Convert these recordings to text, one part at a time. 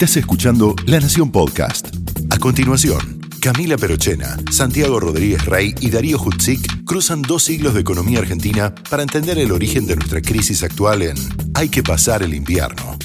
Estás escuchando La Nación Podcast. A continuación, Camila Perochena, Santiago Rodríguez Rey y Darío Hutzik cruzan dos siglos de economía argentina para entender el origen de nuestra crisis actual en Hay que pasar el invierno.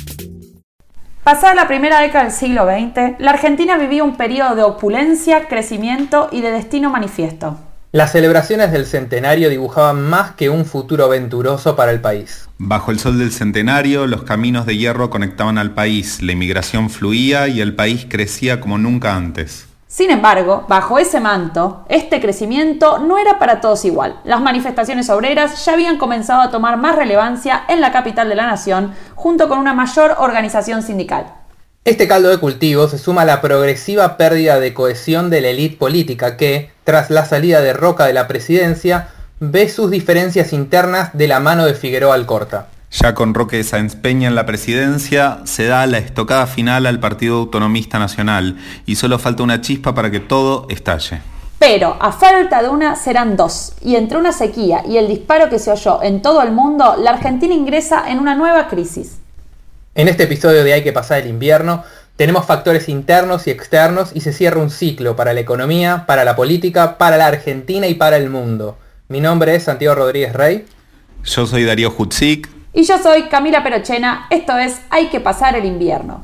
Pasada la primera década del siglo XX, la Argentina vivía un periodo de opulencia, crecimiento y de destino manifiesto. Las celebraciones del centenario dibujaban más que un futuro venturoso para el país. Bajo el sol del centenario, los caminos de hierro conectaban al país, la inmigración fluía y el país crecía como nunca antes. Sin embargo, bajo ese manto, este crecimiento no era para todos igual. Las manifestaciones obreras ya habían comenzado a tomar más relevancia en la capital de la nación, junto con una mayor organización sindical. Este caldo de cultivo se suma a la progresiva pérdida de cohesión de la élite política que, tras la salida de Roca de la presidencia, ve sus diferencias internas de la mano de Figueroa Alcorta. Ya con Roque Sáenz Peña en la presidencia, se da la estocada final al Partido Autonomista Nacional y solo falta una chispa para que todo estalle. Pero a falta de una serán dos, y entre una sequía y el disparo que se oyó en todo el mundo, la Argentina ingresa en una nueva crisis. En este episodio de Hay que pasar el invierno, tenemos factores internos y externos y se cierra un ciclo para la economía, para la política, para la Argentina y para el mundo. Mi nombre es Santiago Rodríguez Rey. Yo soy Darío Hutzik. Y yo soy Camila Perochena. Esto es Hay que pasar el invierno.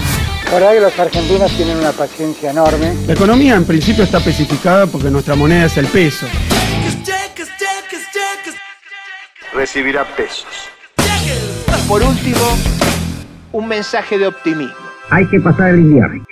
La verdad que los argentinos tienen una paciencia enorme. La economía en principio está especificada porque nuestra moneda es el peso. Recibirá pesos. Por último, un mensaje de optimismo. Hay que pasar el invierno.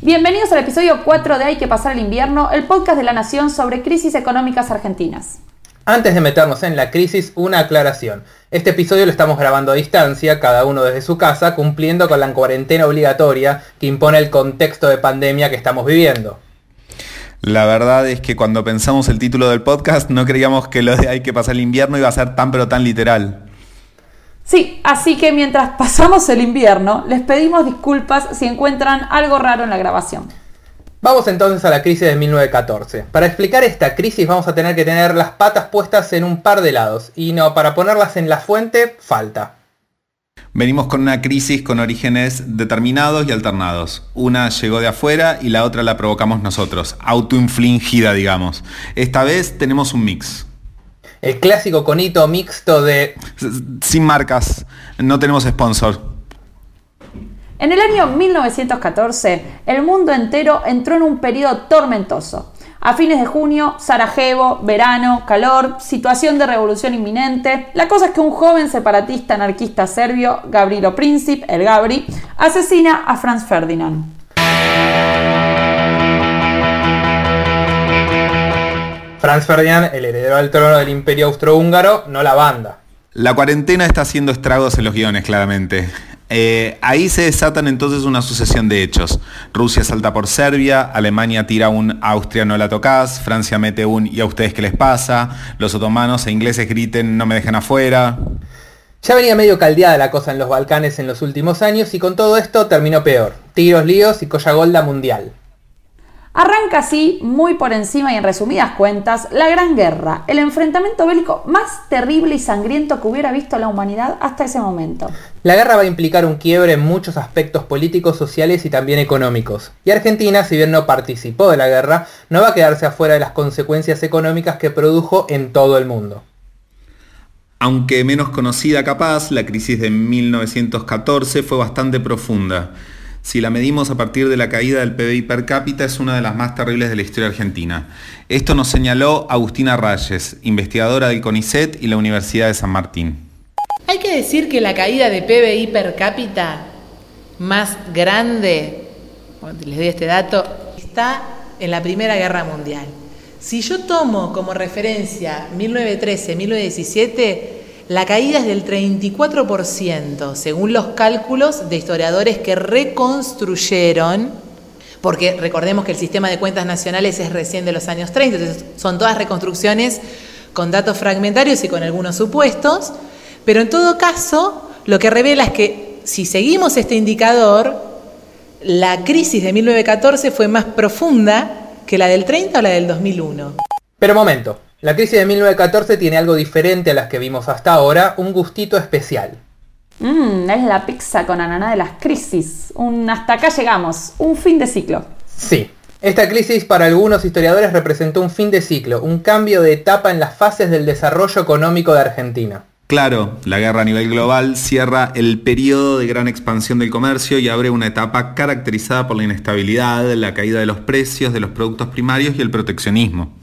Bienvenidos al episodio 4 de Hay que pasar el invierno, el podcast de la Nación sobre crisis económicas argentinas. Antes de meternos en la crisis, una aclaración. Este episodio lo estamos grabando a distancia, cada uno desde su casa, cumpliendo con la cuarentena obligatoria que impone el contexto de pandemia que estamos viviendo. La verdad es que cuando pensamos el título del podcast no creíamos que lo de Hay que pasar el invierno iba a ser tan pero tan literal. Sí, así que mientras pasamos el invierno, les pedimos disculpas si encuentran algo raro en la grabación. Vamos entonces a la crisis de 1914. Para explicar esta crisis vamos a tener que tener las patas puestas en un par de lados, y no, para ponerlas en la fuente, falta. Venimos con una crisis con orígenes determinados y alternados. Una llegó de afuera y la otra la provocamos nosotros, autoinfligida digamos. Esta vez tenemos un mix. El clásico conito mixto de... Sin marcas, no tenemos sponsor. En el año 1914, el mundo entero entró en un periodo tormentoso. A fines de junio, Sarajevo, verano, calor, situación de revolución inminente. La cosa es que un joven separatista anarquista serbio, Gavrilo Princip, el Gabri, asesina a Franz Ferdinand. Franz Ferdinand, el heredero al trono del imperio austrohúngaro, no la banda. La cuarentena está haciendo estragos en los guiones, claramente. Eh, ahí se desatan entonces una sucesión de hechos. Rusia salta por Serbia, Alemania tira un Austria no la tocas, Francia mete un ¿y a ustedes qué les pasa? Los otomanos e ingleses griten no me dejen afuera. Ya venía medio caldeada la cosa en los Balcanes en los últimos años y con todo esto terminó peor. Tiros, líos y colla golda mundial. Arranca así, muy por encima y en resumidas cuentas, la Gran Guerra, el enfrentamiento bélico más terrible y sangriento que hubiera visto la humanidad hasta ese momento. La guerra va a implicar un quiebre en muchos aspectos políticos, sociales y también económicos. Y Argentina, si bien no participó de la guerra, no va a quedarse afuera de las consecuencias económicas que produjo en todo el mundo. Aunque menos conocida capaz, la crisis de 1914 fue bastante profunda si la medimos a partir de la caída del PBI per cápita, es una de las más terribles de la historia argentina. Esto nos señaló Agustina Rayes, investigadora del CONICET y la Universidad de San Martín. Hay que decir que la caída de PBI per cápita más grande, les doy este dato, está en la Primera Guerra Mundial. Si yo tomo como referencia 1913-1917, la caída es del 34%, según los cálculos de historiadores que reconstruyeron, porque recordemos que el sistema de cuentas nacionales es recién de los años 30, entonces son todas reconstrucciones con datos fragmentarios y con algunos supuestos, pero en todo caso lo que revela es que si seguimos este indicador, la crisis de 1914 fue más profunda que la del 30 o la del 2001. Pero momento, la crisis de 1914 tiene algo diferente a las que vimos hasta ahora, un gustito especial. Mmm, es la pizza con ananá de las crisis. Un hasta acá llegamos, un fin de ciclo. Sí, esta crisis para algunos historiadores representó un fin de ciclo, un cambio de etapa en las fases del desarrollo económico de Argentina. Claro, la guerra a nivel global cierra el periodo de gran expansión del comercio y abre una etapa caracterizada por la inestabilidad, la caída de los precios de los productos primarios y el proteccionismo.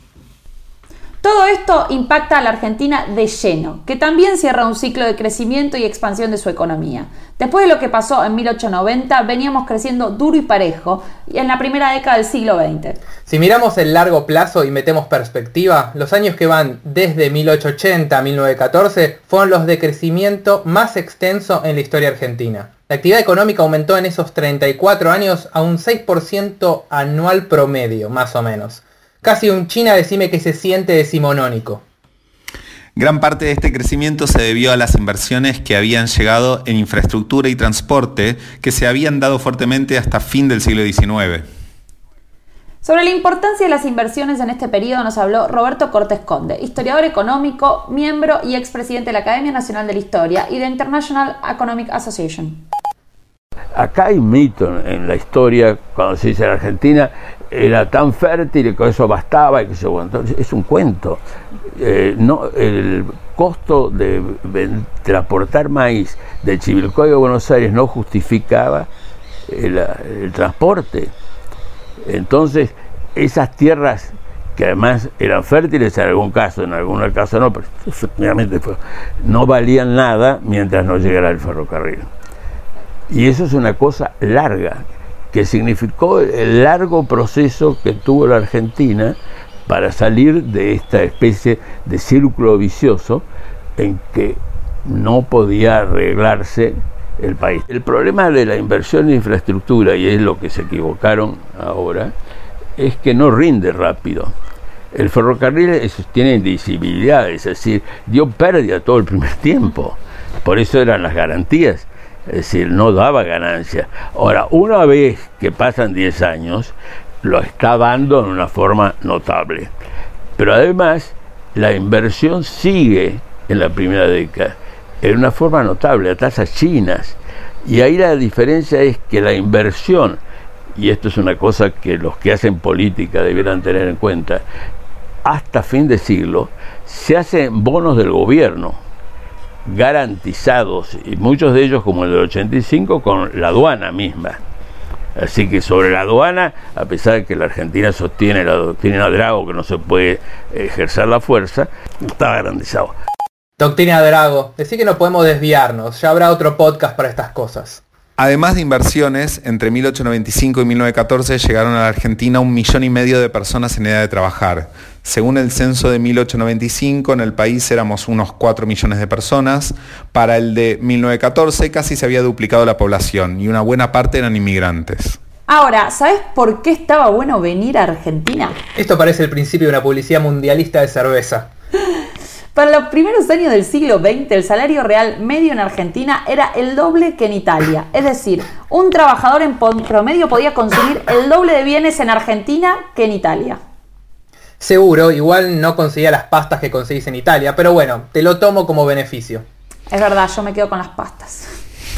Todo esto impacta a la Argentina de lleno, que también cierra un ciclo de crecimiento y expansión de su economía. Después de lo que pasó en 1890, veníamos creciendo duro y parejo en la primera década del siglo XX. Si miramos el largo plazo y metemos perspectiva, los años que van desde 1880 a 1914 fueron los de crecimiento más extenso en la historia argentina. La actividad económica aumentó en esos 34 años a un 6% anual promedio, más o menos. Casi un China decime que se siente decimonónico. Gran parte de este crecimiento se debió a las inversiones que habían llegado en infraestructura y transporte que se habían dado fuertemente hasta fin del siglo XIX. Sobre la importancia de las inversiones en este periodo nos habló Roberto Cortés Conde, historiador económico, miembro y expresidente de la Academia Nacional de la Historia y de International Economic Association. Acá hay un mito en la historia, cuando se dice la Argentina, era tan fértil y con eso bastaba. Y que se, es un cuento. Eh, no, el costo de, transportar maíz de Chivilcoy a Buenos Aires no justificaba el, transporte. Entonces, esas tierras que además eran fértiles en algún caso, en algún caso no, pero efectivamente no valían nada mientras no llegara el ferrocarril. Y eso es una cosa larga, que significó el largo proceso que tuvo la Argentina para salir de esta especie de círculo vicioso en que no podía arreglarse el país. El problema de la inversión en infraestructura, y es lo que se equivocaron ahora, es que no rinde rápido. El ferrocarril tiene indivisibilidad, es decir, dio pérdida todo el primer tiempo. Por eso eran las garantías es decir, no daba ganancia. Ahora, una vez que pasan 10 años, lo está dando en una forma notable. Pero además, la inversión sigue en la primera década, en una forma notable, a tasas chinas. Y ahí la diferencia es que la inversión, y esto es una cosa que los que hacen política debieran tener en cuenta, hasta fin de siglo, se hacen bonos del gobierno garantizados, y muchos de ellos como el del 85 con la aduana misma. Así que sobre la aduana, a pesar de que la Argentina sostiene la doctrina Drago, que no se puede ejercer la fuerza, está garantizado. Doctrina Drago, decir que no podemos desviarnos, ya habrá otro podcast para estas cosas. Además de inversiones, entre 1895 y 1914 llegaron a la Argentina un millón y medio de personas en edad de trabajar. Según el censo de 1895, en el país éramos unos 4 millones de personas. Para el de 1914 casi se había duplicado la población y una buena parte eran inmigrantes. Ahora, ¿sabes por qué estaba bueno venir a Argentina? Esto parece el principio de una publicidad mundialista de cerveza. Para los primeros años del siglo XX, el salario real medio en Argentina era el doble que en Italia. Es decir, un trabajador en promedio podía consumir el doble de bienes en Argentina que en Italia. Seguro, igual no conseguía las pastas que conseguís en Italia, pero bueno, te lo tomo como beneficio. Es verdad, yo me quedo con las pastas.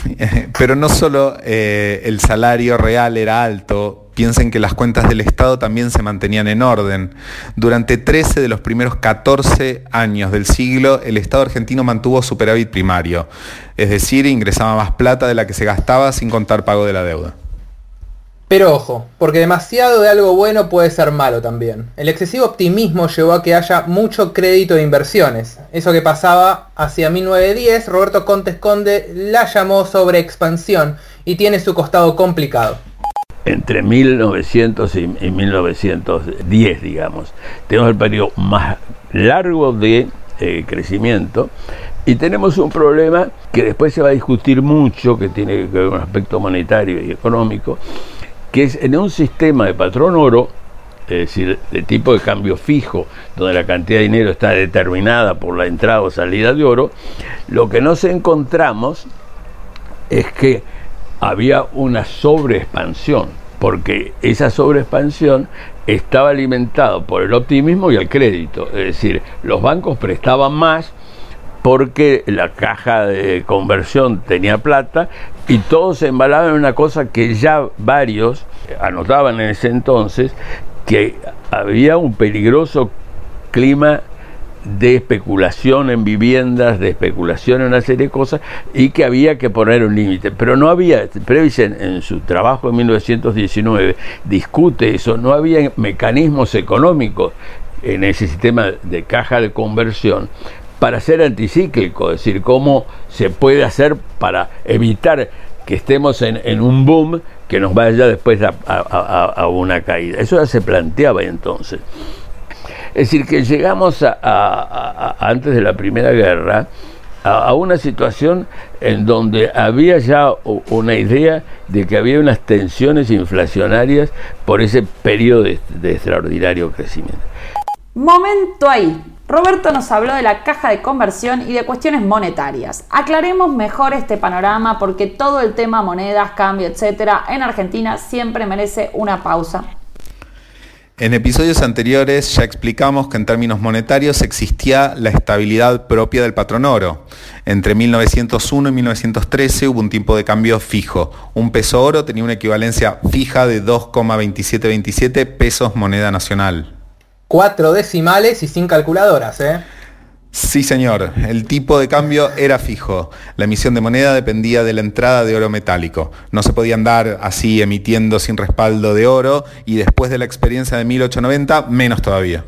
Pero no solo eh, el salario real era alto, piensen que las cuentas del Estado también se mantenían en orden. Durante 13 de los primeros 14 años del siglo, el Estado argentino mantuvo superávit primario, es decir, ingresaba más plata de la que se gastaba sin contar pago de la deuda. Pero ojo, porque demasiado de algo bueno puede ser malo también. El excesivo optimismo llevó a que haya mucho crédito de inversiones. Eso que pasaba hacia 1910, Roberto Contes Conde la llamó sobre expansión y tiene su costado complicado. Entre 1900 y 1910, digamos, tenemos el periodo más largo de eh, crecimiento y tenemos un problema que después se va a discutir mucho, que tiene que ver con un aspecto monetario y económico, que es en un sistema de patrón oro, es decir, de tipo de cambio fijo, donde la cantidad de dinero está determinada por la entrada o salida de oro, lo que nos encontramos es que había una sobreexpansión, porque esa sobreexpansión estaba alimentada por el optimismo y el crédito, es decir, los bancos prestaban más porque la caja de conversión tenía plata y todos se embalaban en una cosa que ya varios anotaban en ese entonces, que había un peligroso clima de especulación en viviendas, de especulación en una serie de cosas, y que había que poner un límite. Pero no había, Previsen en su trabajo en 1919 discute eso, no había mecanismos económicos en ese sistema de caja de conversión para ser anticíclico, es decir, cómo se puede hacer para evitar que estemos en, un boom que nos vaya después a, una caída. Eso ya se planteaba entonces. Es decir, que llegamos a, antes de la Primera Guerra a, una situación en donde había ya una idea de que había unas tensiones inflacionarias por ese periodo de extraordinario crecimiento. Momento ahí. Roberto nos habló de la caja de conversión y de cuestiones monetarias. Aclaremos mejor este panorama porque todo el tema monedas, cambio, etcétera, en Argentina siempre merece una pausa. En episodios anteriores ya explicamos que en términos monetarios existía la estabilidad propia del patrón oro. Entre 1901 y 1913 hubo un tiempo de cambio fijo. Un peso oro tenía una equivalencia fija de 2,2727 pesos moneda nacional cuatro decimales y sin calculadoras, ¿eh? Sí, señor. El tipo de cambio era fijo. La emisión de moneda dependía de la entrada de oro metálico. No se podía andar así emitiendo sin respaldo de oro y después de la experiencia de 1890, menos todavía.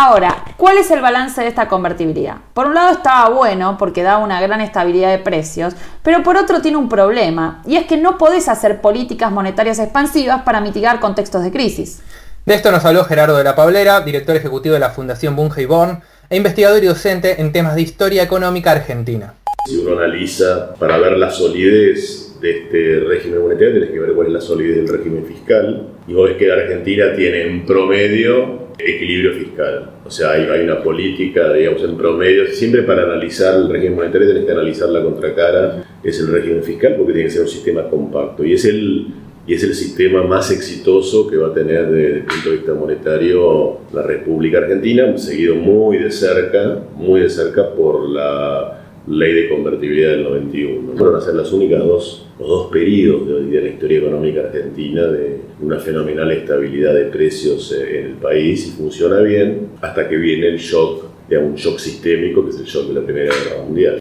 Ahora, ¿cuál es el balance de esta convertibilidad? Por un lado estaba bueno porque da una gran estabilidad de precios, pero por otro tiene un problema, y es que no podés hacer políticas monetarias expansivas para mitigar contextos de crisis. De esto nos habló Gerardo de la Pablera, director ejecutivo de la Fundación Bunge y Born e investigador y docente en temas de historia económica argentina. Si uno analiza para ver la solidez de este régimen monetario, tienes que ver cuál es la solidez del régimen fiscal. Y vos ves que Argentina tiene en promedio equilibrio fiscal. O sea, hay, hay, una política, digamos, en promedio. Siempre para analizar el régimen monetario tienes que analizar la contracara, es el régimen fiscal, porque tiene que ser un sistema compacto. Y es el y es el sistema más exitoso que va a tener desde el punto de vista monetario la República Argentina, seguido muy de cerca, muy de cerca por la ley de convertibilidad del 91. Fueron a ser las únicas dos, los dos periodos de, la historia económica argentina de una fenomenal estabilidad de precios en el país y funciona bien hasta que viene el shock, de un shock sistémico que es el shock de la Primera Guerra Mundial.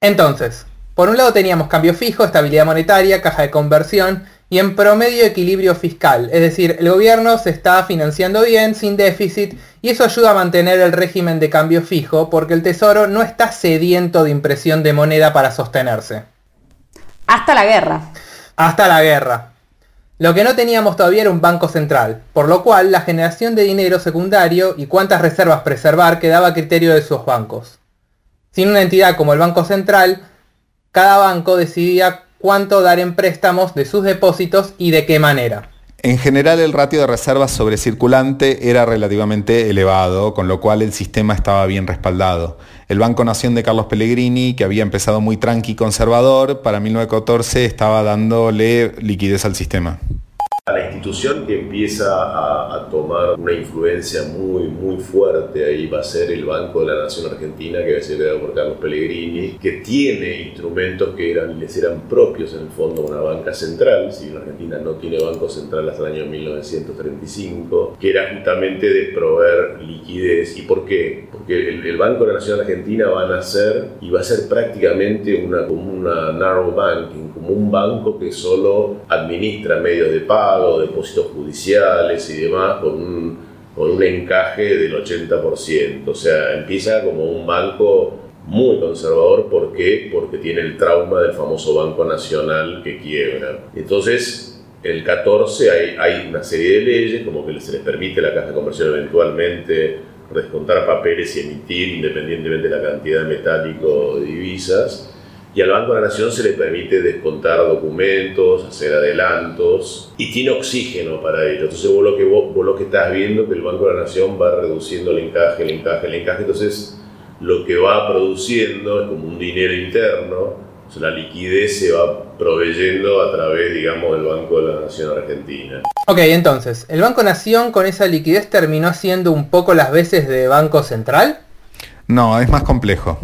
Entonces, por un lado teníamos cambio fijo, estabilidad monetaria, caja de conversión, y en promedio equilibrio fiscal, es decir, el gobierno se está financiando bien, sin déficit, y eso ayuda a mantener el régimen de cambio fijo porque el Tesoro no está sediento de impresión de moneda para sostenerse. Hasta la guerra. Hasta la guerra. Lo que no teníamos todavía era un banco central, por lo cual la generación de dinero secundario y cuántas reservas preservar quedaba a criterio de sus bancos. Sin una entidad como el Banco Central, cada banco decidía cuánto dar en préstamos de sus depósitos y de qué manera. En general el ratio de reservas sobre circulante era relativamente elevado, con lo cual el sistema estaba bien respaldado. El Banco Nación de Carlos Pellegrini, que había empezado muy tranqui y conservador, para 1914 estaba dándole liquidez al sistema. La institución que empieza a, a, tomar una influencia muy, muy fuerte ahí va a ser el Banco de la Nación Argentina, que va a ser creado por Carlos Pellegrini, que tiene instrumentos que eran, les eran propios en el fondo una banca central, si bien Argentina no tiene banco central hasta el año 1935, que era justamente de proveer liquidez. ¿Y por qué? Porque el, el Banco de la Nación Argentina va a nacer y va a ser prácticamente una, como una narrow banking, como un banco que solo administra medios de pago, depósitos judiciales y demás, con un, con un encaje del 80%. O sea, empieza como un banco muy conservador. ¿Por qué? Porque tiene el trauma del famoso Banco Nacional que quiebra. Entonces, el 14 hay, hay una serie de leyes, como que se les permite a la Caja de Conversión eventualmente descontar papeles y emitir independientemente de la cantidad de metálico de divisas. Y al Banco de la Nación se le permite descontar documentos, hacer adelantos y tiene oxígeno para ello. Entonces vos lo que, vos, vos lo que estás viendo que el Banco de la Nación va reduciendo el encaje, el encaje, el encaje. Entonces lo que va produciendo es como un dinero interno. O sea, la liquidez se va proveyendo a través, digamos, del Banco de la Nación Argentina. Ok, entonces, ¿el Banco Nación con esa liquidez terminó siendo un poco las veces de Banco Central? No, es más complejo.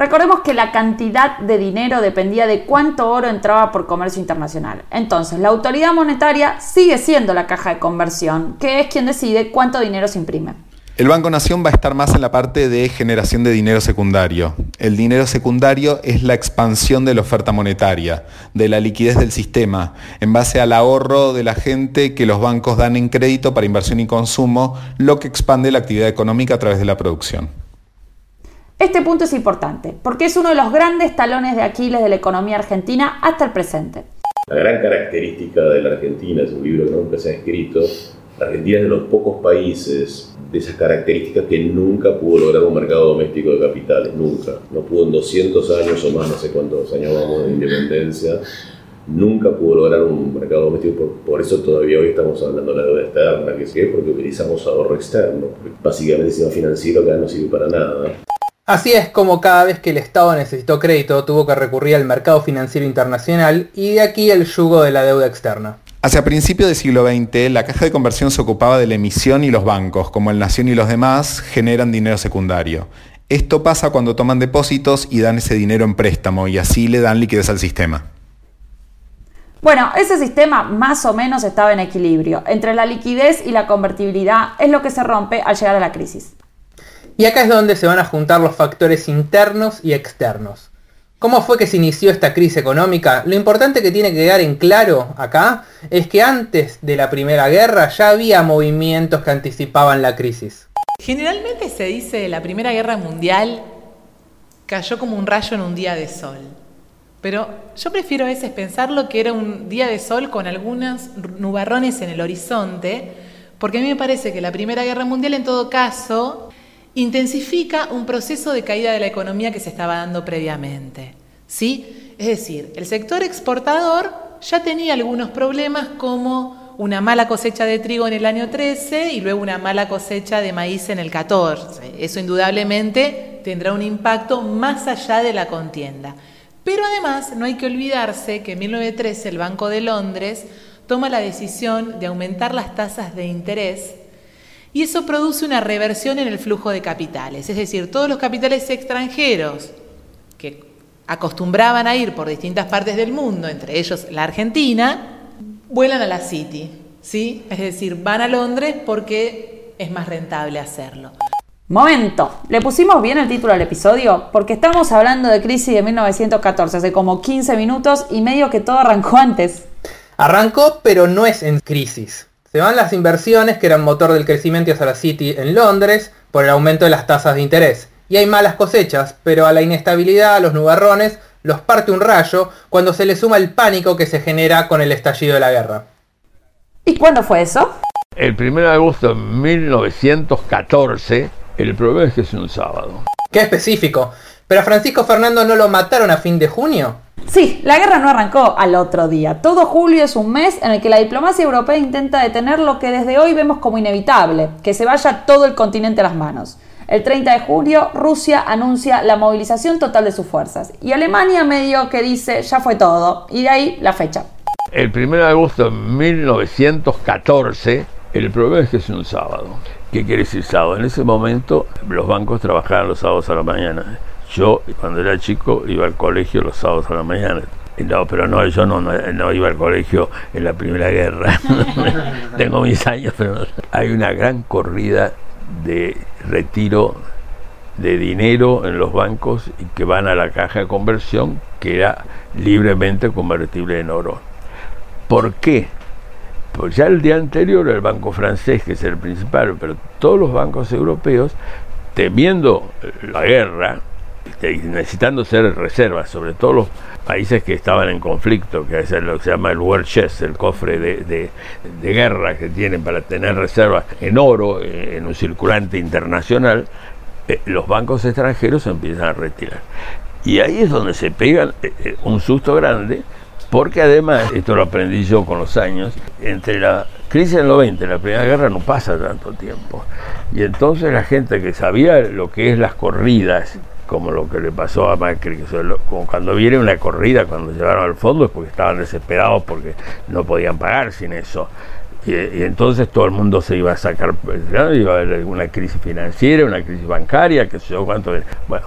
Recordemos que la cantidad de dinero dependía de cuánto oro entraba por comercio internacional. Entonces, la autoridad monetaria sigue siendo la caja de conversión, que es quien decide cuánto dinero se imprime. El Banco Nación va a estar más en la parte de generación de dinero secundario. El dinero secundario es la expansión de la oferta monetaria, de la liquidez del sistema, en base al ahorro de la gente que los bancos dan en crédito para inversión y consumo, lo que expande la actividad económica a través de la producción. Este punto es importante porque es uno de los grandes talones de Aquiles de la economía argentina hasta el presente. La gran característica de la Argentina, es un libro que nunca se ha escrito, la Argentina es de los pocos países de esas características que nunca pudo lograr un mercado doméstico de capitales, nunca. No pudo en 200 años o más, no sé cuántos años vamos de independencia, nunca pudo lograr un mercado doméstico, por, por, eso todavía hoy estamos hablando de la deuda externa, que es porque utilizamos ahorro externo, básicamente el sistema financiero acá no sirve para nada. Así es como cada vez que el Estado necesitó crédito tuvo que recurrir al mercado financiero internacional y de aquí el yugo de la deuda externa. Hacia principios del siglo XX, la caja de conversión se ocupaba de la emisión y los bancos, como el Nación y los demás, generan dinero secundario. Esto pasa cuando toman depósitos y dan ese dinero en préstamo y así le dan liquidez al sistema. Bueno, ese sistema más o menos estaba en equilibrio. Entre la liquidez y la convertibilidad es lo que se rompe al llegar a la crisis. Y acá es donde se van a juntar los factores internos y externos. ¿Cómo fue que se inició esta crisis económica? Lo importante que tiene que quedar en claro acá es que antes de la Primera Guerra ya había movimientos que anticipaban la crisis. Generalmente se dice la Primera Guerra Mundial cayó como un rayo en un día de sol. Pero yo prefiero a veces pensarlo que era un día de sol con algunos nubarrones en el horizonte, porque a mí me parece que la Primera Guerra Mundial en todo caso intensifica un proceso de caída de la economía que se estaba dando previamente. ¿sí? Es decir, el sector exportador ya tenía algunos problemas como una mala cosecha de trigo en el año 13 y luego una mala cosecha de maíz en el 14. Eso indudablemente tendrá un impacto más allá de la contienda. Pero además no hay que olvidarse que en 1913 el Banco de Londres toma la decisión de aumentar las tasas de interés y eso produce una reversión en el flujo de capitales. Es decir, todos los capitales extranjeros que acostumbraban a ir por distintas partes del mundo, entre ellos la Argentina, vuelan a la City. ¿sí? Es decir, van a Londres porque es más rentable hacerlo. Momento, ¿le pusimos bien el título al episodio? Porque estamos hablando de crisis de 1914, hace como 15 minutos y medio que todo arrancó antes. Arrancó, pero no es en crisis. Se van las inversiones que eran motor del crecimiento hacia la City en Londres por el aumento de las tasas de interés. Y hay malas cosechas, pero a la inestabilidad, a los nubarrones, los parte un rayo cuando se le suma el pánico que se genera con el estallido de la guerra. ¿Y cuándo fue eso? El 1 de agosto de 1914, el problema es que es un sábado. Qué específico. ¿Pero a Francisco Fernando no lo mataron a fin de junio? Sí, la guerra no arrancó al otro día. Todo julio es un mes en el que la diplomacia europea intenta detener lo que desde hoy vemos como inevitable, que se vaya todo el continente a las manos. El 30 de julio, Rusia anuncia la movilización total de sus fuerzas. Y Alemania medio que dice, ya fue todo. Y de ahí la fecha. El 1 de agosto de 1914, el problema es que es un sábado. ¿Qué quiere decir sábado? En ese momento los bancos trabajaban los sábados a la mañana. Yo, cuando era chico, iba al colegio los sábados a la mañana. No, pero no, yo no, no, iba al colegio en la Primera Guerra. Tengo mis años, pero hay una gran corrida de retiro de dinero en los bancos y que van a la caja de conversión que era libremente convertible en oro. ¿Por qué? Pues ya el día anterior el banco francés, que es el principal, pero todos los bancos europeos, temiendo la guerra, necesitando ser reservas, sobre todo los países que estaban en conflicto, que es lo que se llama el war chest, el cofre de, guerra que tienen para tener reservas en oro, eh, en un circulante internacional, eh, los bancos extranjeros empiezan a retirar. Y ahí es donde se pega eh, un susto grande, porque además, esto lo aprendí yo con los años, entre la crisis del 90 y la Primera Guerra no pasa tanto tiempo. Y entonces la gente que sabía lo que es las corridas, como lo que le pasó a Macri, que como cuando viene una corrida, cuando llegaron al fondo es porque estaban desesperados porque no podían pagar sin eso. Y, entonces todo el mundo se iba a sacar, iba a haber una crisis financiera, una crisis bancaria, que sé yo cuánto. Bueno,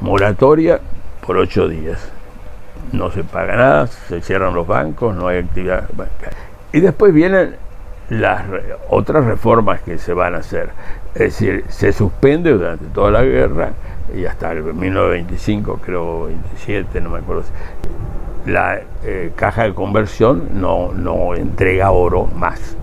moratoria por ocho días no se paga nada, se cierran los bancos, no hay actividad bancaria. Y después vienen las otras reformas que se van a hacer. Es decir, se suspende durante toda la guerra y hasta el 1925, creo 27, no me acuerdo. La eh, caja de conversión no, no entrega oro más.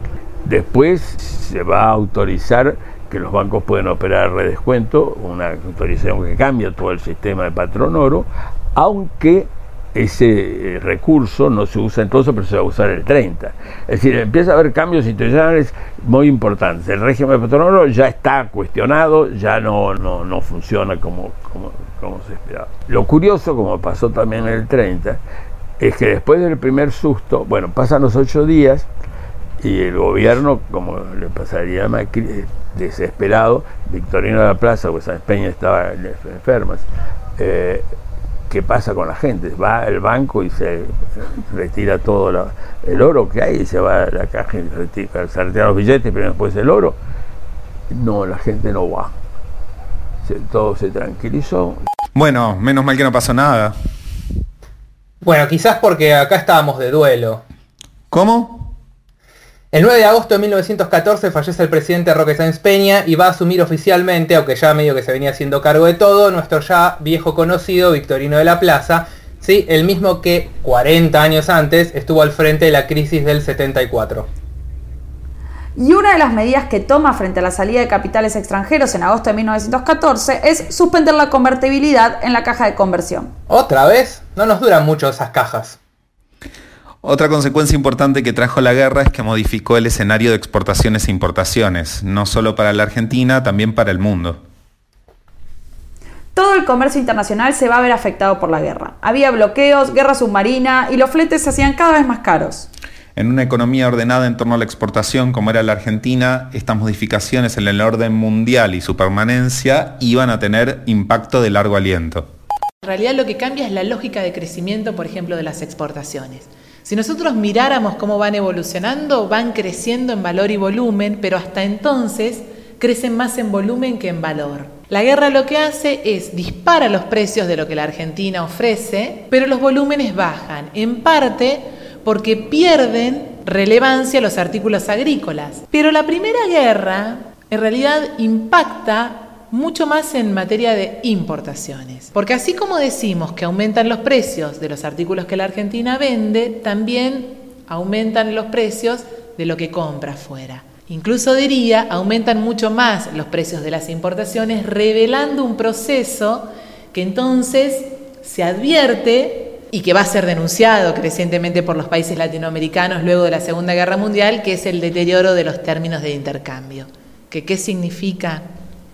Después se va a autorizar que los bancos pueden operar redescuento, una autorización que cambia todo el sistema de patrón oro, aunque ese eh, recurso no se usa entonces, pero se va a usar el 30. Es decir, empieza a haber cambios institucionales muy importantes. El régimen de oro ya está cuestionado, ya no, no, no funciona como, como, se esperaba. Lo curioso, como pasó también en el 30, es que después del primer susto, bueno, pasan los ocho días y el gobierno, como le pasaría a Macri, eh, desesperado, Victorino de la Plaza, pues San Peña estaba enfermas, eh, qué pasa con la gente. Va al banco y se retira todo el oro que hay y se va a la caja y retira, se retira los billetes, pero después el oro. No, la gente no va. todo se tranquilizó. Bueno, menos mal que no pasó nada. Bueno, quizás porque acá estábamos de duelo. ¿Cómo? El 9 de agosto de 1914 fallece el presidente Roque Sáenz Peña y va a asumir oficialmente, aunque ya medio que se venía haciendo cargo de todo, nuestro ya viejo conocido Victorino de la Plaza, ¿sí? el mismo que 40 años antes estuvo al frente de la crisis del 74. Y una de las medidas que toma frente a la salida de capitales extranjeros en agosto de 1914 es suspender la convertibilidad en la caja de conversión. ¿Otra vez? No nos duran mucho esas cajas. Otra consecuencia importante que trajo la guerra es que modificó el escenario de exportaciones e importaciones, no solo para la Argentina, también para el mundo. Todo el comercio internacional se va a ver afectado por la guerra. Había bloqueos, guerra submarina y los fletes se hacían cada vez más caros. En una economía ordenada en torno a la exportación como era la Argentina, estas modificaciones en el orden mundial y su permanencia iban a tener impacto de largo aliento. En realidad lo que cambia es la lógica de crecimiento, por ejemplo, de las exportaciones. Si nosotros miráramos cómo van evolucionando, van creciendo en valor y volumen, pero hasta entonces crecen más en volumen que en valor. La guerra lo que hace es dispara los precios de lo que la Argentina ofrece, pero los volúmenes bajan, en parte porque pierden relevancia los artículos agrícolas. Pero la Primera Guerra en realidad impacta mucho más en materia de importaciones. Porque así como decimos que aumentan los precios de los artículos que la Argentina vende, también aumentan los precios de lo que compra fuera. Incluso diría, aumentan mucho más los precios de las importaciones, revelando un proceso que entonces se advierte y que va a ser denunciado crecientemente por los países latinoamericanos luego de la Segunda Guerra Mundial, que es el deterioro de los términos de intercambio. ¿Que, ¿Qué significa?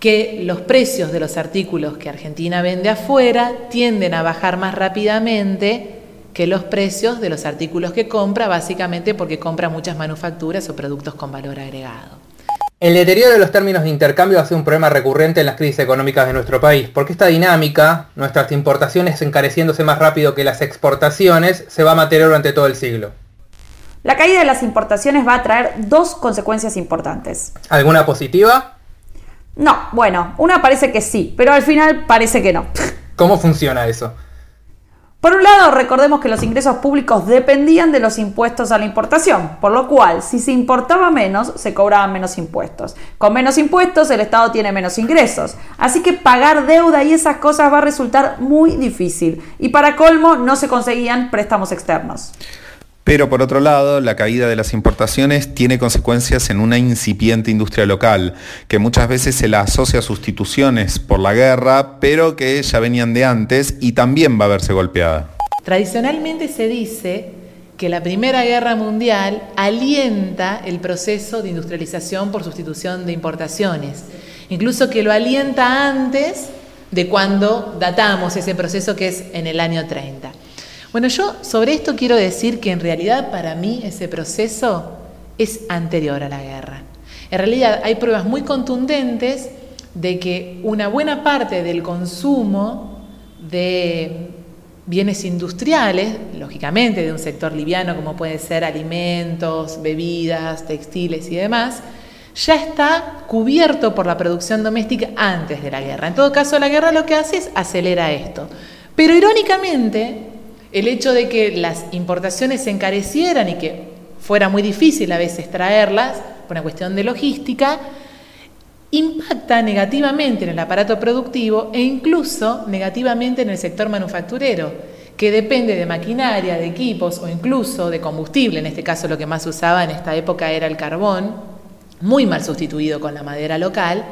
Que los precios de los artículos que Argentina vende afuera tienden a bajar más rápidamente que los precios de los artículos que compra, básicamente porque compra muchas manufacturas o productos con valor agregado. El deterioro de los términos de intercambio ha sido un problema recurrente en las crisis económicas de nuestro país, porque esta dinámica, nuestras importaciones encareciéndose más rápido que las exportaciones, se va a mantener durante todo el siglo. La caída de las importaciones va a traer dos consecuencias importantes. ¿Alguna positiva? No, bueno, una parece que sí, pero al final parece que no. ¿Cómo funciona eso? Por un lado, recordemos que los ingresos públicos dependían de los impuestos a la importación, por lo cual, si se importaba menos, se cobraban menos impuestos. Con menos impuestos, el Estado tiene menos ingresos. Así que pagar deuda y esas cosas va a resultar muy difícil. Y para colmo, no se conseguían préstamos externos. Pero por otro lado, la caída de las importaciones tiene consecuencias en una incipiente industria local, que muchas veces se la asocia a sustituciones por la guerra, pero que ya venían de antes y también va a verse golpeada. Tradicionalmente se dice que la Primera Guerra Mundial alienta el proceso de industrialización por sustitución de importaciones, incluso que lo alienta antes de cuando datamos ese proceso que es en el año 30. Bueno, yo sobre esto quiero decir que en realidad para mí ese proceso es anterior a la guerra. En realidad hay pruebas muy contundentes de que una buena parte del consumo de bienes industriales, lógicamente de un sector liviano como puede ser alimentos, bebidas, textiles y demás, ya está cubierto por la producción doméstica antes de la guerra. En todo caso, la guerra lo que hace es acelera esto. Pero irónicamente, el hecho de que las importaciones se encarecieran y que fuera muy difícil a veces traerlas, por una cuestión de logística, impacta negativamente en el aparato productivo e incluso negativamente en el sector manufacturero, que depende de maquinaria, de equipos o incluso de combustible, en este caso lo que más usaba en esta época era el carbón, muy mal sustituido con la madera local,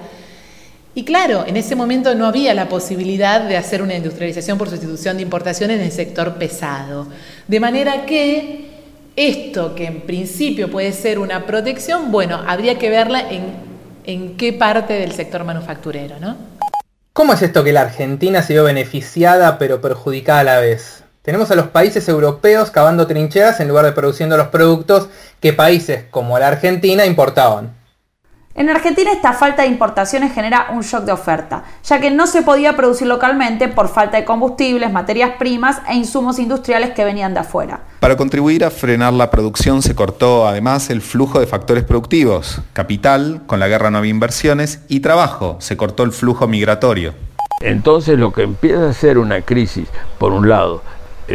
y claro, en ese momento no había la posibilidad de hacer una industrialización por sustitución de importaciones en el sector pesado. De manera que esto, que en principio puede ser una protección, bueno, habría que verla en, en qué parte del sector manufacturero, ¿no? ¿Cómo es esto que la Argentina se vio beneficiada pero perjudicada a la vez? Tenemos a los países europeos cavando trincheras en lugar de produciendo los productos que países como la Argentina importaban. En Argentina esta falta de importaciones genera un shock de oferta, ya que no se podía producir localmente por falta de combustibles, materias primas e insumos industriales que venían de afuera. Para contribuir a frenar la producción se cortó además el flujo de factores productivos, capital, con la guerra no había inversiones, y trabajo, se cortó el flujo migratorio. Entonces lo que empieza a ser una crisis, por un lado,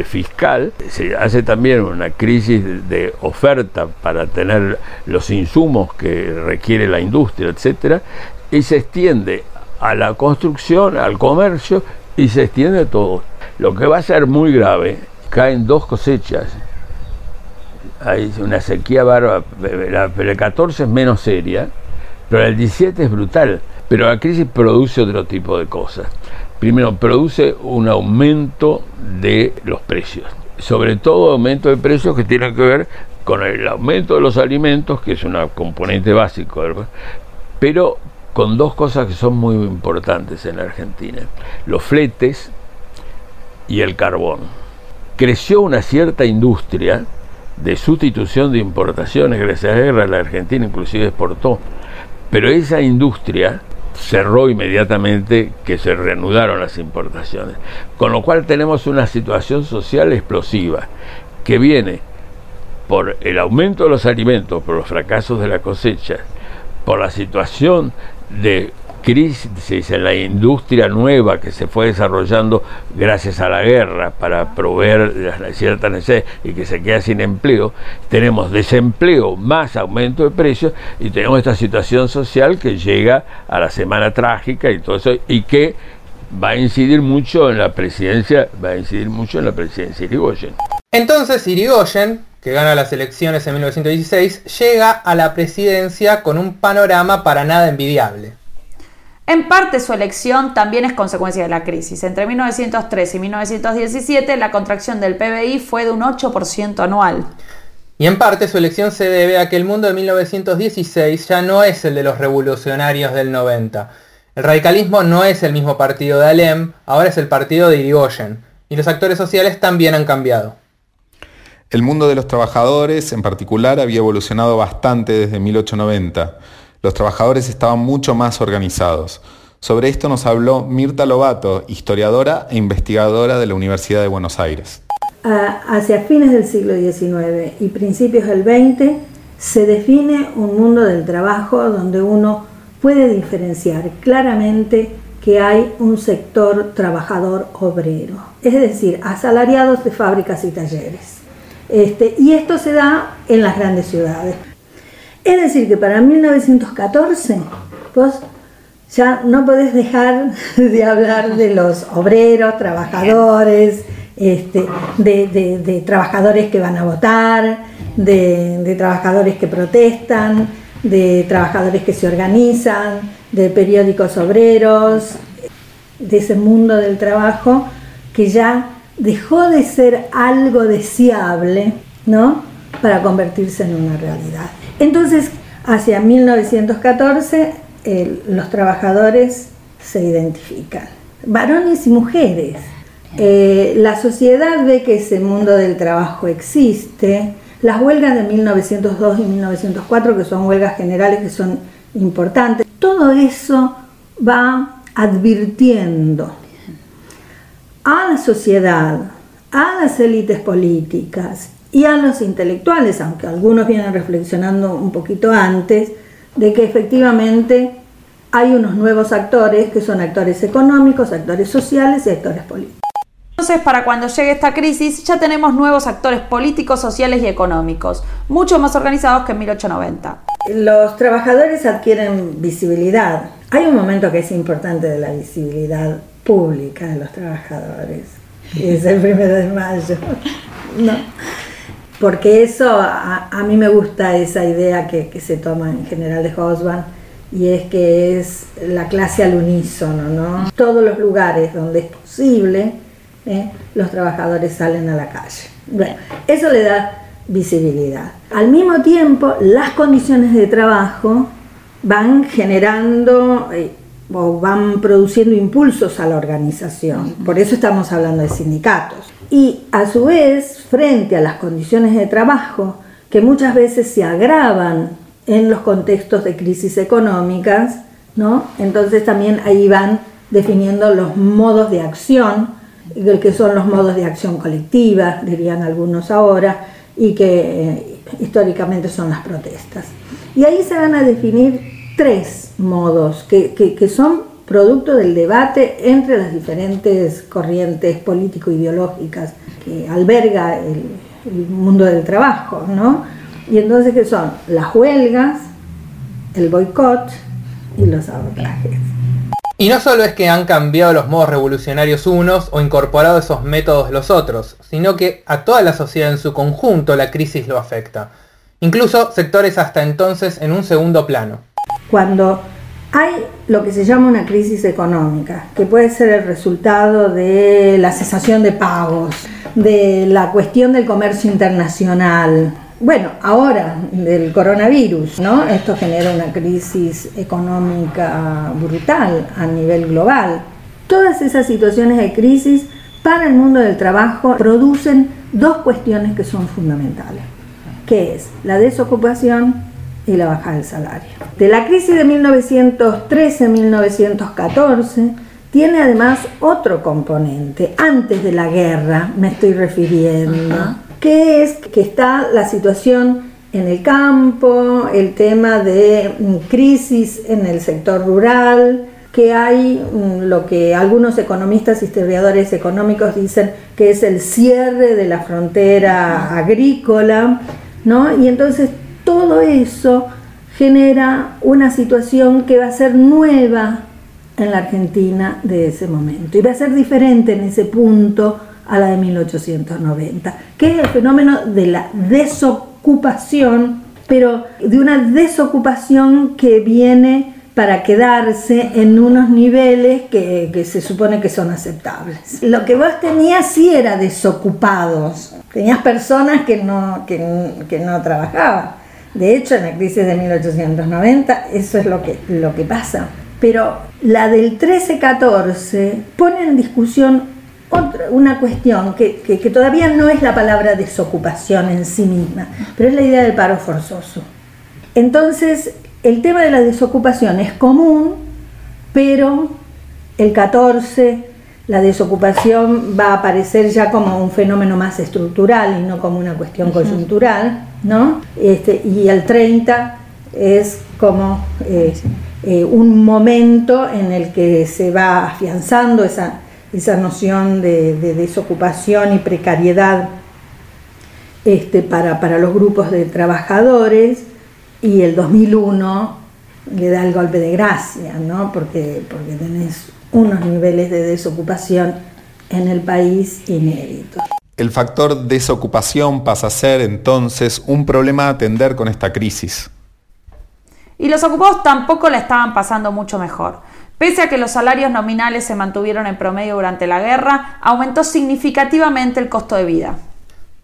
fiscal, se hace también una crisis de oferta para tener los insumos que requiere la industria, etcétera, y se extiende a la construcción, al comercio y se extiende todo. Lo que va a ser muy grave, caen dos cosechas. Hay una sequía bárbara, la, el 14 es menos seria, pero el 17 es brutal. Pero la crisis produce otro tipo de cosas primero, produce un aumento de los precios, sobre todo aumento de precios que tiene que ver con el aumento de los alimentos, que es un componente básico, pero con dos cosas que son muy importantes en Argentina, los fletes y el carbón. Creció una cierta industria de sustitución de importaciones, gracias a la guerra. La Argentina inclusive exportó, pero esa industria cerró inmediatamente que se reanudaron las importaciones. Con lo cual tenemos una situación social explosiva que viene por el aumento de los alimentos, por los fracasos de la cosecha, por la situación de crisis en la industria nueva que se fue desarrollando gracias a la guerra para proveer ciertas necesidades y que se queda sin empleo, tenemos desempleo más aumento de precios y tenemos esta situación social que llega a la semana trágica y todo eso y que va a incidir mucho en la presidencia, va a incidir mucho en la presidencia de Irigoyen. Entonces Irigoyen, que gana las elecciones en 1916, llega a la presidencia con un panorama para nada envidiable. En parte su elección también es consecuencia de la crisis. Entre 1903 y 1917 la contracción del PBI fue de un 8% anual. Y en parte su elección se debe a que el mundo de 1916 ya no es el de los revolucionarios del 90. El radicalismo no es el mismo partido de Alem, ahora es el partido de Irigoyen. Y los actores sociales también han cambiado. El mundo de los trabajadores en particular había evolucionado bastante desde 1890. Los trabajadores estaban mucho más organizados. Sobre esto nos habló Mirta Lobato, historiadora e investigadora de la Universidad de Buenos Aires. Hacia fines del siglo XIX y principios del XX se define un mundo del trabajo donde uno puede diferenciar claramente que hay un sector trabajador obrero, es decir, asalariados de fábricas y talleres. Este, y esto se da en las grandes ciudades. Es decir, que para 1914 vos ya no podés dejar de hablar de los obreros, trabajadores, este, de, trabajadores que van a votar, de, trabajadores que protestan, de trabajadores que se organizan, de periódicos obreros, de ese mundo del trabajo que ya dejó de ser algo deseable, ¿no? Para convertirse en una realidad. Entonces, hacia 1914, los trabajadores se identifican, varones y mujeres. Eh, la sociedad ve que ese mundo del trabajo existe. Las huelgas de 1902 y 1904, que son huelgas generales que son importantes, todo eso va advirtiendo a la sociedad, a las élites políticas y a los intelectuales, aunque algunos vienen reflexionando un poquito antes, de que efectivamente hay unos nuevos actores que son actores económicos, actores sociales y actores políticos. Entonces, para cuando llegue esta crisis, ya tenemos nuevos actores políticos, sociales y económicos, mucho más organizados que en 1890. Los trabajadores adquieren visibilidad. Hay un momento que es importante de la visibilidad pública de los trabajadores, que es el primero de mayo. No. Porque eso, a, mí me gusta esa idea que, que, se toma en general de Hobsbawm, y es que es la clase al unísono, ¿no? Todos los lugares donde es posible, ¿eh? los trabajadores salen a la calle. Bueno, eso le da visibilidad. Al mismo tiempo, las condiciones de trabajo van generando eh, o van produciendo impulsos a la organización. Por eso estamos hablando de sindicatos. Y a su vez, frente a las condiciones de trabajo, que muchas veces se agravan en los contextos de crisis económicas, ¿no? Entonces también ahí van definiendo los modos de acción, que son los modos de acción colectiva, dirían algunos ahora, y que eh, históricamente son las protestas. Y ahí se van a definir tres modos que, que, son producto del debate entre las diferentes corrientes político-ideológicas que alberga el, el, mundo del trabajo, ¿no? Y entonces, ¿qué son? Las huelgas, el boicot y los sabotajes. Y no solo es que han cambiado los modos revolucionarios unos o incorporado esos métodos los otros, sino que a toda la sociedad en su conjunto la crisis lo afecta. Incluso sectores hasta entonces en un segundo plano. Cuando hay lo que se llama una crisis económica, que puede ser el resultado de la cesación de pagos, de la cuestión del comercio internacional, bueno, ahora del coronavirus, ¿no? Esto genera una crisis económica brutal a nivel global. Todas esas situaciones de crisis para el mundo del trabajo producen dos cuestiones que son fundamentales, que es la desocupación y la baja del salario. De la crisis de 1913-1914 tiene además otro componente, antes de la guerra me estoy refiriendo que es que está la situación en el campo, el tema de mm, crisis en el sector rural, que hay mm, lo que algunos economistas y historiadores económicos dicen que es el cierre de la frontera agrícola, ¿no? Y entonces todo eso genera una situación que va a ser nueva en la Argentina de ese momento y va a ser diferente en ese punto a la de 1890, que es el fenómeno de la desocupación, pero de una desocupación que viene para quedarse en unos niveles que, se supone que son aceptables. Lo que vos tenías sí era desocupados, tenías personas que no, que, no trabajaban. De hecho, en la crisis de 1890 eso es lo que, lo que pasa. Pero la del 13-14 pone en discusión otra, una cuestión que, que, que todavía no es la palabra desocupación en sí misma, pero es la idea del paro forzoso. Entonces, el tema de la desocupación es común, pero el 14 la desocupación va a aparecer ya como un fenómeno más estructural y no como una cuestión coyuntural, ¿no? Este, y el 30 es como eh, eh, un momento en el que se va afianzando esa, esa noción de, de desocupación y precariedad este, para, para los grupos de trabajadores y el 2001 le da el golpe de gracia, ¿no? porque, porque tenés unos niveles de desocupación en el país inéditos. El factor desocupación pasa a ser entonces un problema a atender con esta crisis. Y los ocupados tampoco la estaban pasando mucho mejor. Pese a que los salarios nominales se mantuvieron en promedio durante la guerra, aumentó significativamente el costo de vida.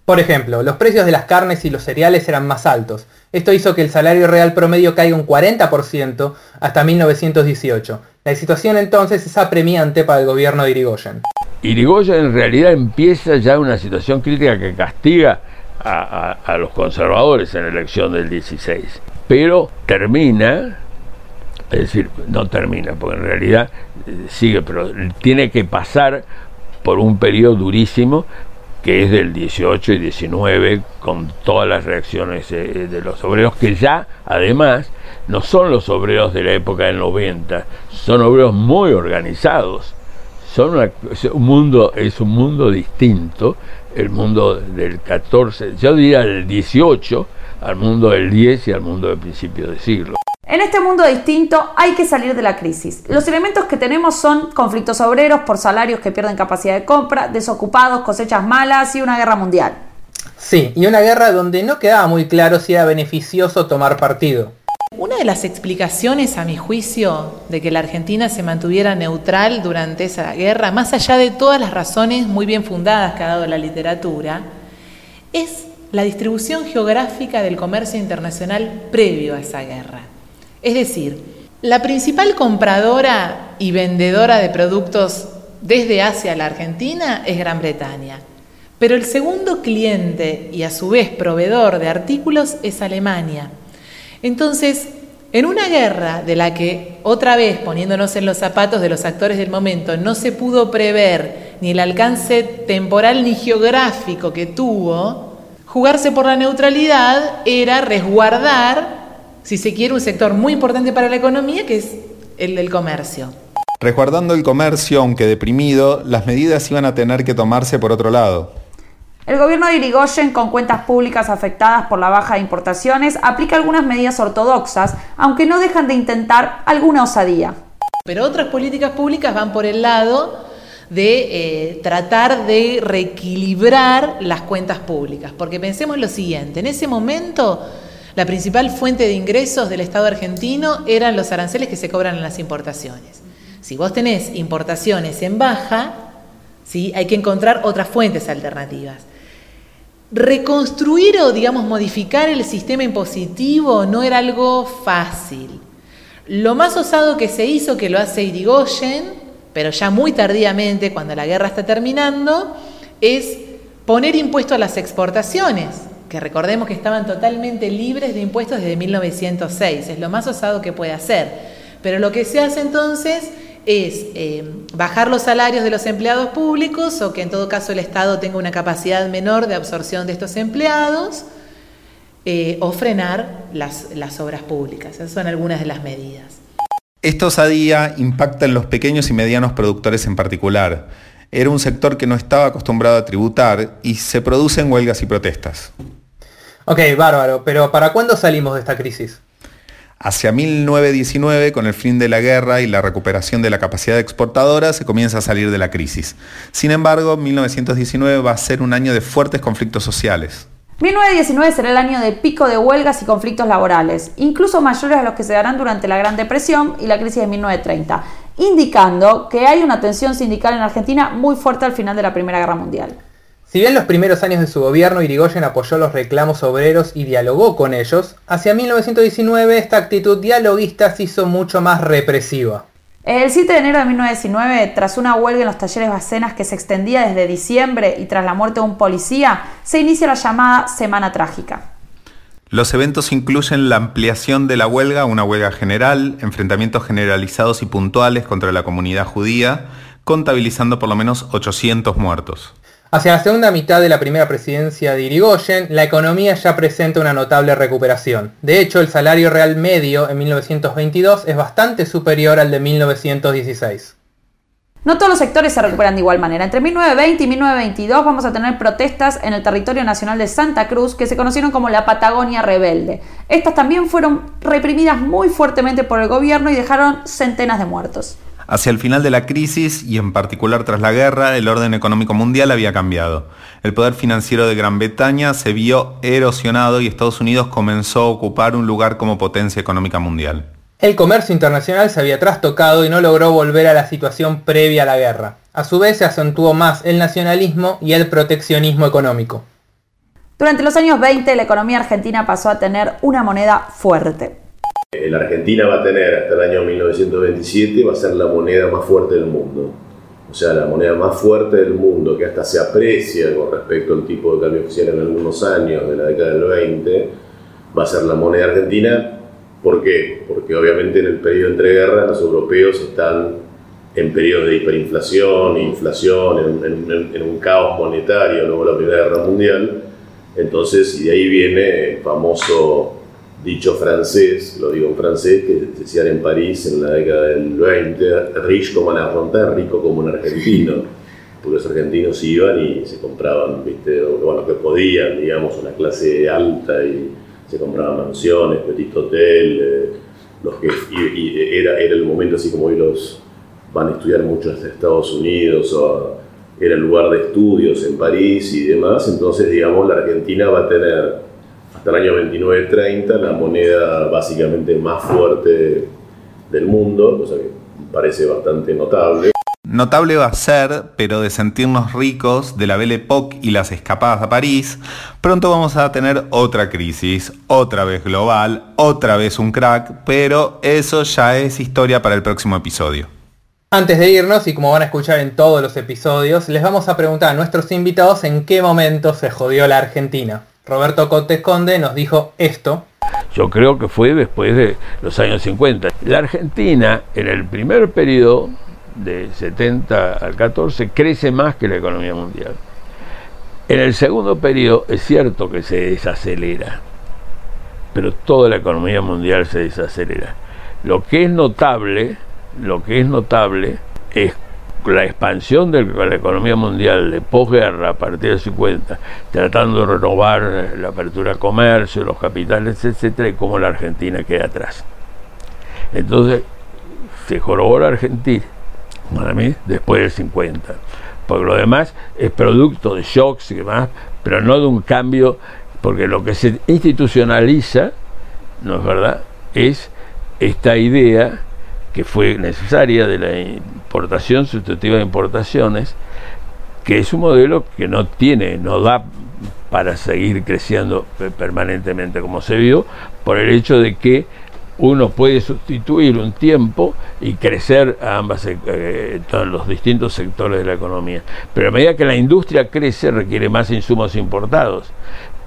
Por ejemplo, los precios de las carnes y los cereales eran más altos. Esto hizo que el salario real promedio caiga un 40% hasta 1918. La situación entonces es apremiante para el gobierno de Irigoyen. Irigoyen en realidad empieza ya una situación crítica que castiga a, a, los conservadores en la elección del 16, pero termina es decir, no termina, porque en realidad eh, sigue, pero tiene que pasar por un periodo durísimo que es del 18 y 19, con todas las reacciones de los obreros, que ya además no son los obreros de la época del 90, son obreros muy organizados. Son una, un mundo, es un mundo distinto, el mundo del 14, yo diría del 18, al mundo del 10 y al mundo del principio de siglo. En este mundo distinto hay que salir de la crisis. Los elementos que tenemos son conflictos obreros por salarios que pierden capacidad de compra, desocupados, cosechas malas y una guerra mundial. Sí, y una guerra donde no quedaba muy claro si era beneficioso tomar partido. Una de las explicaciones, a mi juicio, de que la Argentina se mantuviera neutral durante esa guerra, más allá de todas las razones muy bien fundadas que ha dado la literatura, es la distribución geográfica del comercio internacional previo a esa guerra. Es decir, la principal compradora y vendedora de productos desde Asia a la Argentina es Gran Bretaña, pero el segundo cliente y a su vez proveedor de artículos es Alemania. Entonces, en una guerra de la que, otra vez poniéndonos en los zapatos de los actores del momento, no se pudo prever ni el alcance temporal ni geográfico que tuvo, jugarse por la neutralidad era resguardar si se quiere, un sector muy importante para la economía, que es el del comercio. Resguardando el comercio, aunque deprimido, las medidas iban a tener que tomarse por otro lado. El gobierno de Irigoyen, con cuentas públicas afectadas por la baja de importaciones, aplica algunas medidas ortodoxas, aunque no dejan de intentar alguna osadía. Pero otras políticas públicas van por el lado de eh, tratar de reequilibrar las cuentas públicas. Porque pensemos lo siguiente, en ese momento la principal fuente de ingresos del Estado argentino eran los aranceles que se cobran en las importaciones. Si vos tenés importaciones en baja, ¿sí? hay que encontrar otras fuentes alternativas. Reconstruir o, digamos, modificar el sistema impositivo no era algo fácil. Lo más osado que se hizo, que lo hace Irigoyen, pero ya muy tardíamente, cuando la guerra está terminando, es poner impuesto a las exportaciones que recordemos que estaban totalmente libres de impuestos desde 1906, es lo más osado que puede hacer. Pero lo que se hace entonces es eh, bajar los salarios de los empleados públicos o que en todo caso el Estado tenga una capacidad menor de absorción de estos empleados eh, o frenar las, las obras públicas. Esas son algunas de las medidas. Esta osadía impacta en los pequeños y medianos productores en particular. Era un sector que no estaba acostumbrado a tributar y se producen huelgas y protestas. Ok, bárbaro, pero ¿para cuándo salimos de esta crisis? Hacia 1919, con el fin de la guerra y la recuperación de la capacidad exportadora, se comienza a salir de la crisis. Sin embargo, 1919 va a ser un año de fuertes conflictos sociales. 1919 será el año de pico de huelgas y conflictos laborales, incluso mayores a los que se darán durante la Gran Depresión y la crisis de 1930, indicando que hay una tensión sindical en Argentina muy fuerte al final de la Primera Guerra Mundial. Si bien los primeros años de su gobierno Irigoyen apoyó los reclamos obreros y dialogó con ellos, hacia 1919 esta actitud dialoguista se hizo mucho más represiva. El 7 de enero de 1919, tras una huelga en los talleres Bacenas que se extendía desde diciembre y tras la muerte de un policía, se inicia la llamada Semana Trágica. Los eventos incluyen la ampliación de la huelga a una huelga general, enfrentamientos generalizados y puntuales contra la comunidad judía, contabilizando por lo menos 800 muertos. Hacia la segunda mitad de la primera presidencia de Irigoyen, la economía ya presenta una notable recuperación. De hecho, el salario real medio en 1922 es bastante superior al de 1916. No todos los sectores se recuperan de igual manera. Entre 1920 y 1922 vamos a tener protestas en el territorio nacional de Santa Cruz que se conocieron como la Patagonia Rebelde. Estas también fueron reprimidas muy fuertemente por el gobierno y dejaron centenas de muertos. Hacia el final de la crisis, y en particular tras la guerra, el orden económico mundial había cambiado. El poder financiero de Gran Bretaña se vio erosionado y Estados Unidos comenzó a ocupar un lugar como potencia económica mundial. El comercio internacional se había trastocado y no logró volver a la situación previa a la guerra. A su vez se acentuó más el nacionalismo y el proteccionismo económico. Durante los años 20 la economía argentina pasó a tener una moneda fuerte. La Argentina va a tener hasta el año 1927, va a ser la moneda más fuerte del mundo. O sea, la moneda más fuerte del mundo, que hasta se aprecia con respecto al tipo de cambio oficial en algunos años de la década del 20, va a ser la moneda argentina. ¿Por qué? Porque obviamente en el periodo entre guerras los europeos están en periodo de hiperinflación, inflación, en, en un caos monetario, luego la Primera Guerra Mundial. Entonces, y de ahí viene el famoso dicho francés, lo digo en francés, que decían en París en la década del 20, rich como un argentino, rico como un argentino, porque los argentinos iban y se compraban, ¿viste? bueno, que podían, digamos, una clase alta y se compraban mansiones, petit hotel, eh, los que, y, era, era el momento así como hoy los van a estudiar mucho hasta Estados Unidos, o era el lugar de estudios en París y demás, entonces digamos la Argentina va a tener hasta el año 29-30 la moneda básicamente más fuerte del mundo, cosa que parece bastante notable. Notable va a ser, pero de sentirnos ricos de la Belle Époque y las escapadas a París, pronto vamos a tener otra crisis, otra vez global, otra vez un crack, pero eso ya es historia para el próximo episodio. Antes de irnos, y como van a escuchar en todos los episodios, les vamos a preguntar a nuestros invitados en qué momento se jodió la Argentina. Roberto Cotes Conde nos dijo esto. Yo creo que fue después de los años 50. La Argentina, en el primer periodo, de 70 al 14, crece más que la economía mundial. En el segundo periodo es cierto que se desacelera, pero toda la economía mundial se desacelera. Lo que es notable, lo que es notable es la expansión de la economía mundial de posguerra a partir de 50, tratando de renovar la apertura al comercio, los capitales, etcétera, y cómo la Argentina queda atrás. Entonces, se jorobó la Argentina, para mí, después del 50. Porque lo demás es producto de shocks y demás, pero no de un cambio, porque lo que se institucionaliza, ¿no es verdad?, es esta idea que fue necesaria de la importación sustitutiva de importaciones, que es un modelo que no tiene, no da para seguir creciendo permanentemente como se vio, por el hecho de que uno puede sustituir un tiempo y crecer a ambas eh, todos los distintos sectores de la economía. Pero a medida que la industria crece requiere más insumos importados.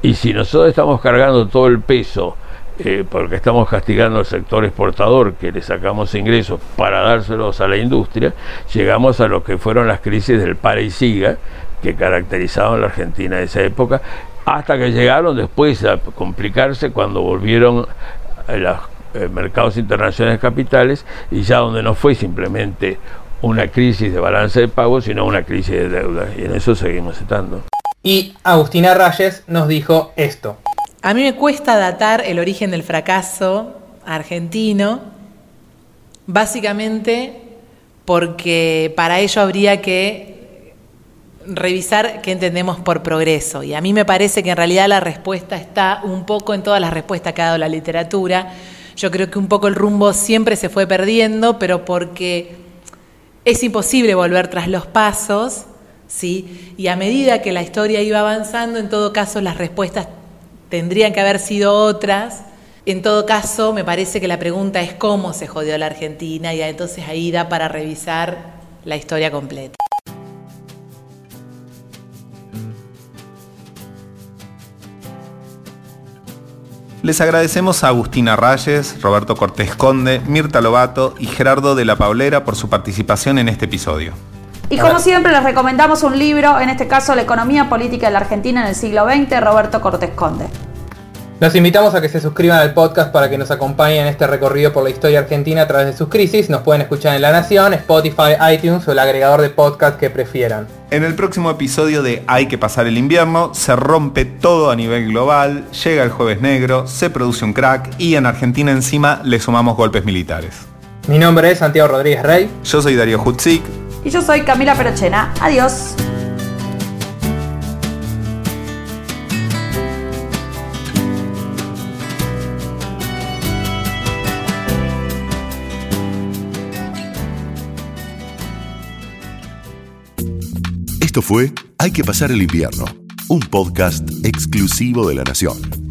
Y si nosotros estamos cargando todo el peso eh, porque estamos castigando al sector exportador que le sacamos ingresos para dárselos a la industria, llegamos a lo que fueron las crisis del para y siga que caracterizaban la Argentina de esa época, hasta que llegaron después a complicarse cuando volvieron los eh, mercados internacionales capitales y ya donde no fue simplemente una crisis de balance de pagos, sino una crisis de deuda. Y en eso seguimos estando. Y Agustina Rayes nos dijo esto. A mí me cuesta datar el origen del fracaso argentino, básicamente porque para ello habría que revisar qué entendemos por progreso. Y a mí me parece que en realidad la respuesta está un poco en todas las respuestas que ha dado la literatura. Yo creo que un poco el rumbo siempre se fue perdiendo, pero porque es imposible volver tras los pasos, ¿sí? Y a medida que la historia iba avanzando, en todo caso las respuestas tendrían que haber sido otras En todo caso, me parece que la pregunta es cómo se jodió la Argentina y entonces ahí da para revisar la historia completa. Les agradecemos a Agustina Rayes, Roberto Cortés Conde, Mirta Lobato y Gerardo de la Paulera por su participación en este episodio. Y como siempre les recomendamos un libro, en este caso La economía política de la Argentina en el siglo XX, Roberto Cortés Conde. Los invitamos a que se suscriban al podcast para que nos acompañen en este recorrido por la historia argentina a través de sus crisis. Nos pueden escuchar en La Nación, Spotify, iTunes o el agregador de podcast que prefieran. En el próximo episodio de Hay que pasar el invierno, se rompe todo a nivel global, llega el jueves negro, se produce un crack y en Argentina encima le sumamos golpes militares. Mi nombre es Santiago Rodríguez Rey. Yo soy Darío Hutzik. Y yo soy Camila Perochena. Adiós. Esto fue Hay que pasar el invierno, un podcast exclusivo de la Nación.